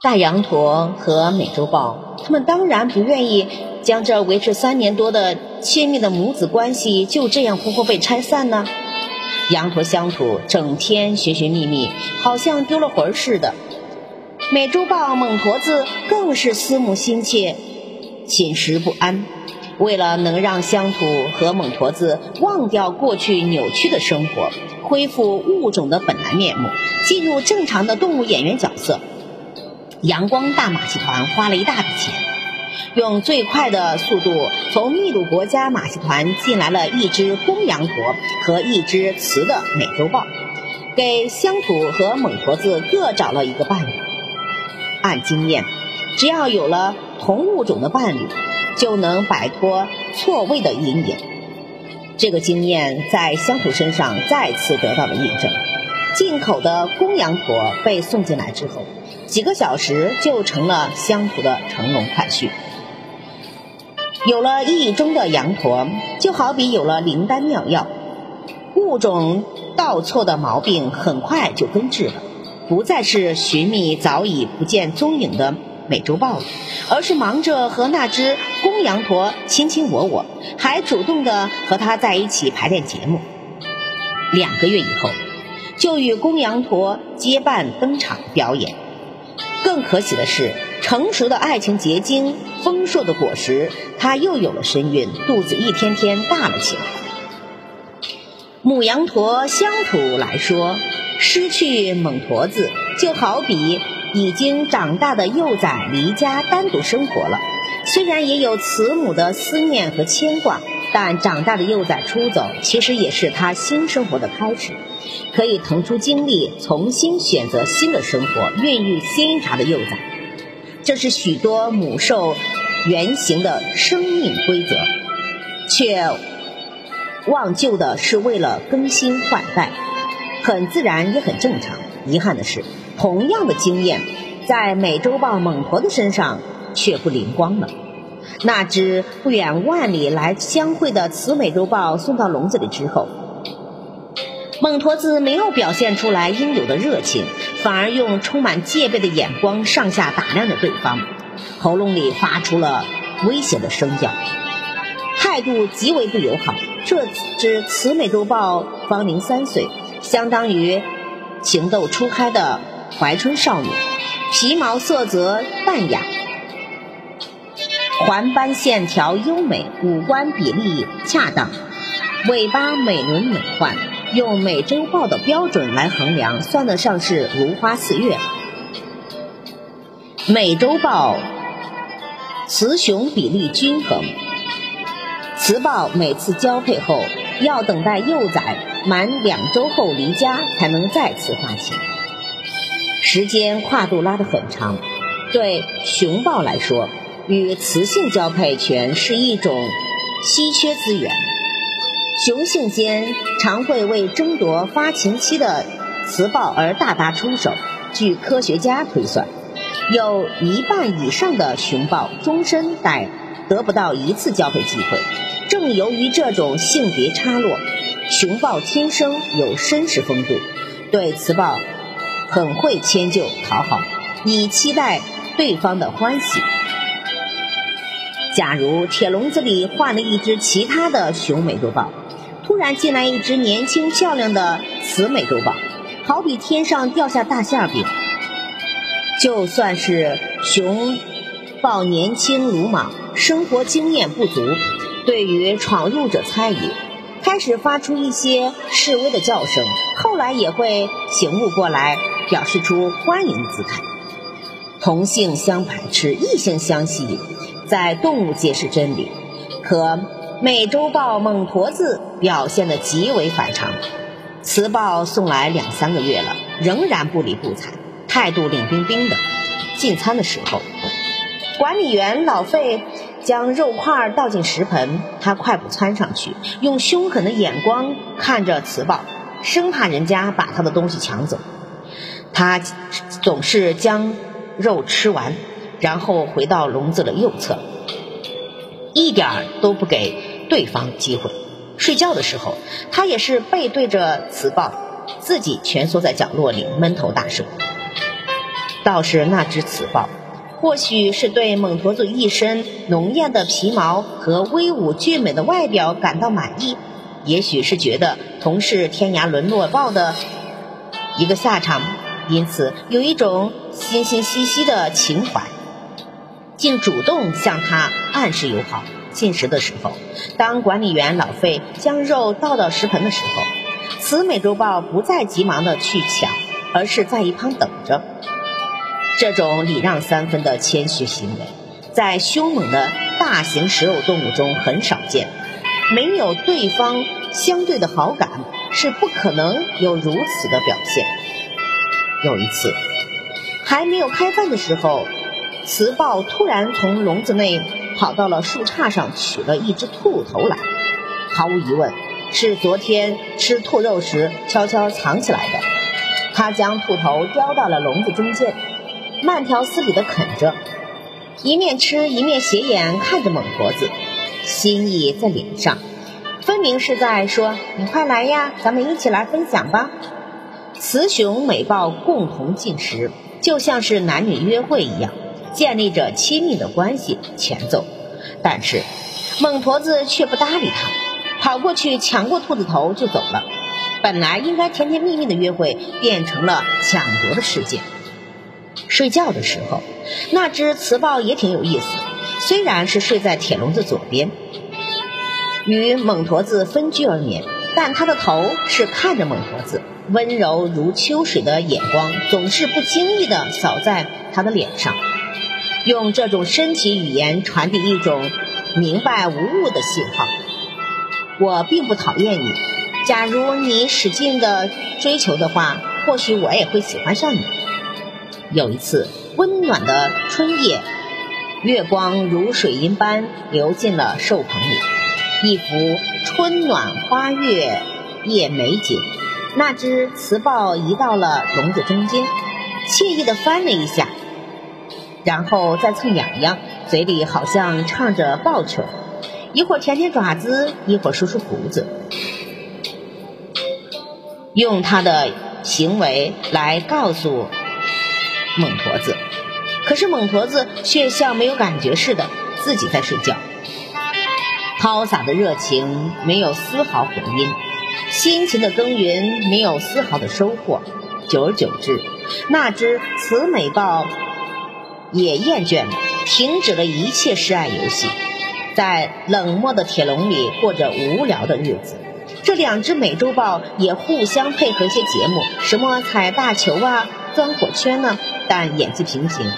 大羊驼和美洲豹，他们当然不愿意将这维持三年多的亲密的母子关系就这样活活被拆散呢。羊驼乡土整天寻寻觅觅，好像丢了魂似的。美洲豹猛驼子更是思慕心切，寝食不安。为了能让乡土和猛驼子忘掉过去扭曲的生活，恢复物种的本来面目，进入正常的动物演员角色。阳光大马戏团花了一大笔钱，用最快的速度从秘鲁国家马戏团进来了一只公羊驼和一只雌的美洲豹，给乡土和猛驼子各找了一个伴侣。按经验，只要有了同物种的伴侣，就能摆脱错位的阴影。这个经验在乡土身上再次得到了印证。进口的公羊驼被送进来之后。几个小时就成了乡土的乘龙快婿。有了意中的羊驼，就好比有了灵丹妙药，物种倒错的毛病很快就根治了，不再是寻觅早已不见踪影的美洲豹了，而是忙着和那只公羊驼卿卿我我，还主动的和它在一起排练节目。两个月以后，就与公羊驼结伴登场表演。更可喜的是，成熟的爱情结晶、丰硕的果实，它又有了身孕，肚子一天天大了起来。母羊驼乡土来说，失去猛驼子，就好比已经长大的幼崽离家单独生活了。虽然也有慈母的思念和牵挂，但长大的幼崽出走，其实也是他新生活的开始。可以腾出精力，重新选择新的生活，孕育新茶的幼崽。这是许多母兽原型的生命规则，却忘旧的是为了更新换代，很自然也很正常。遗憾的是，同样的经验在美洲豹猛驼的身上却不灵光了。那只不远万里来相会的雌美洲豹送到笼子里之后。孟驼子没有表现出来应有的热情，反而用充满戒备的眼光上下打量着对方，喉咙里发出了威胁的声叫，态度极为不友好。这只雌美洲豹方龄三岁，相当于情窦初开的怀春少女，皮毛色泽淡雅，环斑线条优美，五官比例恰当，尾巴美轮美奂。用美洲豹的标准来衡量，算得上是如花似月。美洲豹雌雄比例均衡，雌豹每次交配后要等待幼崽满两周后离家才能再次发情，时间跨度拉得很长。对雄豹来说，与雌性交配权是一种稀缺资源。雄性间常会为争夺发情期的雌豹而大打出手。据科学家推算，有一半以上的雄豹终身得得不到一次交配机会。正由于这种性别差落，雄豹天生有绅士风度，对雌豹很会迁就讨好，以期待对方的欢喜。假如铁笼子里换了一只其他的雄美洲豹。突然进来一只年轻漂亮的雌美洲豹，好比天上掉下大馅饼。就算是雄豹年轻鲁莽，生活经验不足，对于闯入者参与，开始发出一些示威的叫声，后来也会醒悟过来，表示出欢迎的姿态。同性相排斥，异性相吸引，在动物界是真理，可。美洲豹猛驼子表现的极为反常，雌豹送来两三个月了，仍然不理不睬，态度冷冰冰的。进餐的时候，管理员老费将肉块倒进食盆，他快步窜上去，用凶狠的眼光看着雌豹，生怕人家把他的东西抢走。他总是将肉吃完，然后回到笼子的右侧。一点儿都不给对方机会。睡觉的时候，他也是背对着雌豹，自己蜷缩在角落里闷头大睡。倒是那只雌豹，或许是对猛驼子一身浓艳的皮毛和威武俊美的外表感到满意，也许是觉得同是天涯沦落豹的一个下场，因此有一种惺惺兮兮的情怀，竟主动向他暗示友好。进食的时候，当管理员老费将肉倒到食盆的时候，此美洲豹不再急忙的去抢，而是在一旁等着。这种礼让三分的谦虚行为，在凶猛的大型食肉动物中很少见。没有对方相对的好感，是不可能有如此的表现。有一次，还没有开饭的时候，雌豹突然从笼子内跑到了树杈上，取了一只兔头来。毫无疑问，是昨天吃兔肉时悄悄藏起来的。他将兔头叼到了笼子中间。慢条斯理地啃着，一面吃一面斜眼看着猛婆子，心意在脸上，分明是在说：“你快来呀，咱们一起来分享吧。”雌雄美豹共同进食，就像是男女约会一样，建立着亲密的关系前奏。但是猛婆子却不搭理他，跑过去抢过兔子头就走了。本来应该甜甜蜜蜜的约会，变成了抢夺的事件。睡觉的时候，那只雌豹也挺有意思。虽然是睡在铁笼子左边，与猛驼子分居而眠，但它的头是看着猛驼子，温柔如秋水的眼光总是不经意地扫在它的脸上，用这种身体语言传递一种明白无误的信号。我并不讨厌你，假如你使劲的追求的话，或许我也会喜欢上你。有一次温暖的春夜，月光如水银般流进了兽棚里，一幅春暖花月夜美景。那只雌豹移到了笼子中间，惬意地翻了一下，然后再蹭痒痒，嘴里好像唱着抱球，一会儿舔舔爪子，一会儿梳梳胡子，用他的行为来告诉。猛驼子，可是猛驼子却像没有感觉似的，自己在睡觉。抛洒的热情没有丝毫回音，辛勤的耕耘没有丝毫的收获。久而久之，那只雌美豹也厌倦了，停止了一切示爱游戏，在冷漠的铁笼里过着无聊的日子。这两只美洲豹也互相配合一些节目，什么踩大球啊，钻火圈呢。但演技平平，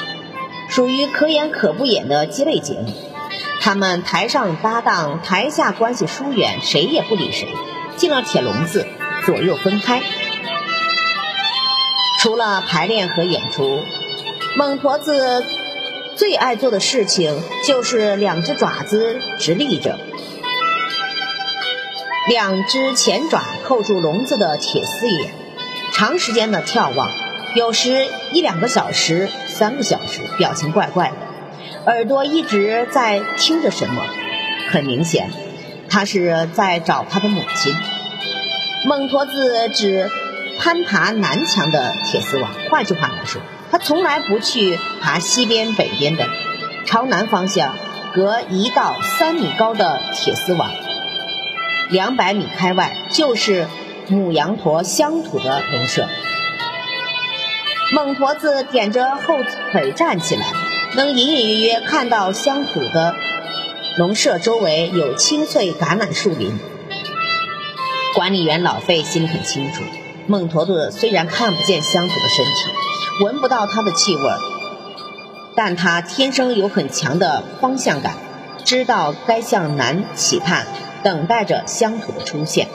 属于可演可不演的鸡肋节目。他们台上搭档，台下关系疏远，谁也不理谁。进了铁笼子，左右分开。除了排练和演出，猛婆子最爱做的事情就是两只爪子直立着，两只前爪扣住笼子的铁丝眼，长时间的眺望。有时一两个小时、三个小时，表情怪怪的，耳朵一直在听着什么。很明显，他是在找他的母亲。猛婆子指攀爬南墙的铁丝网，换句话来说，他从来不去爬西边、北边的。朝南方向，隔一道三米高的铁丝网，两百米开外就是母羊驼乡土的农舍。猛驼子点着后腿站起来，能隐隐约约看到乡土的农舍周围有青翠橄榄树林。管理员老费心里很清楚，猛驼子虽然看不见乡土的身体，闻不到它的气味，但它天生有很强的方向感，知道该向南企盼，等待着乡土的出现。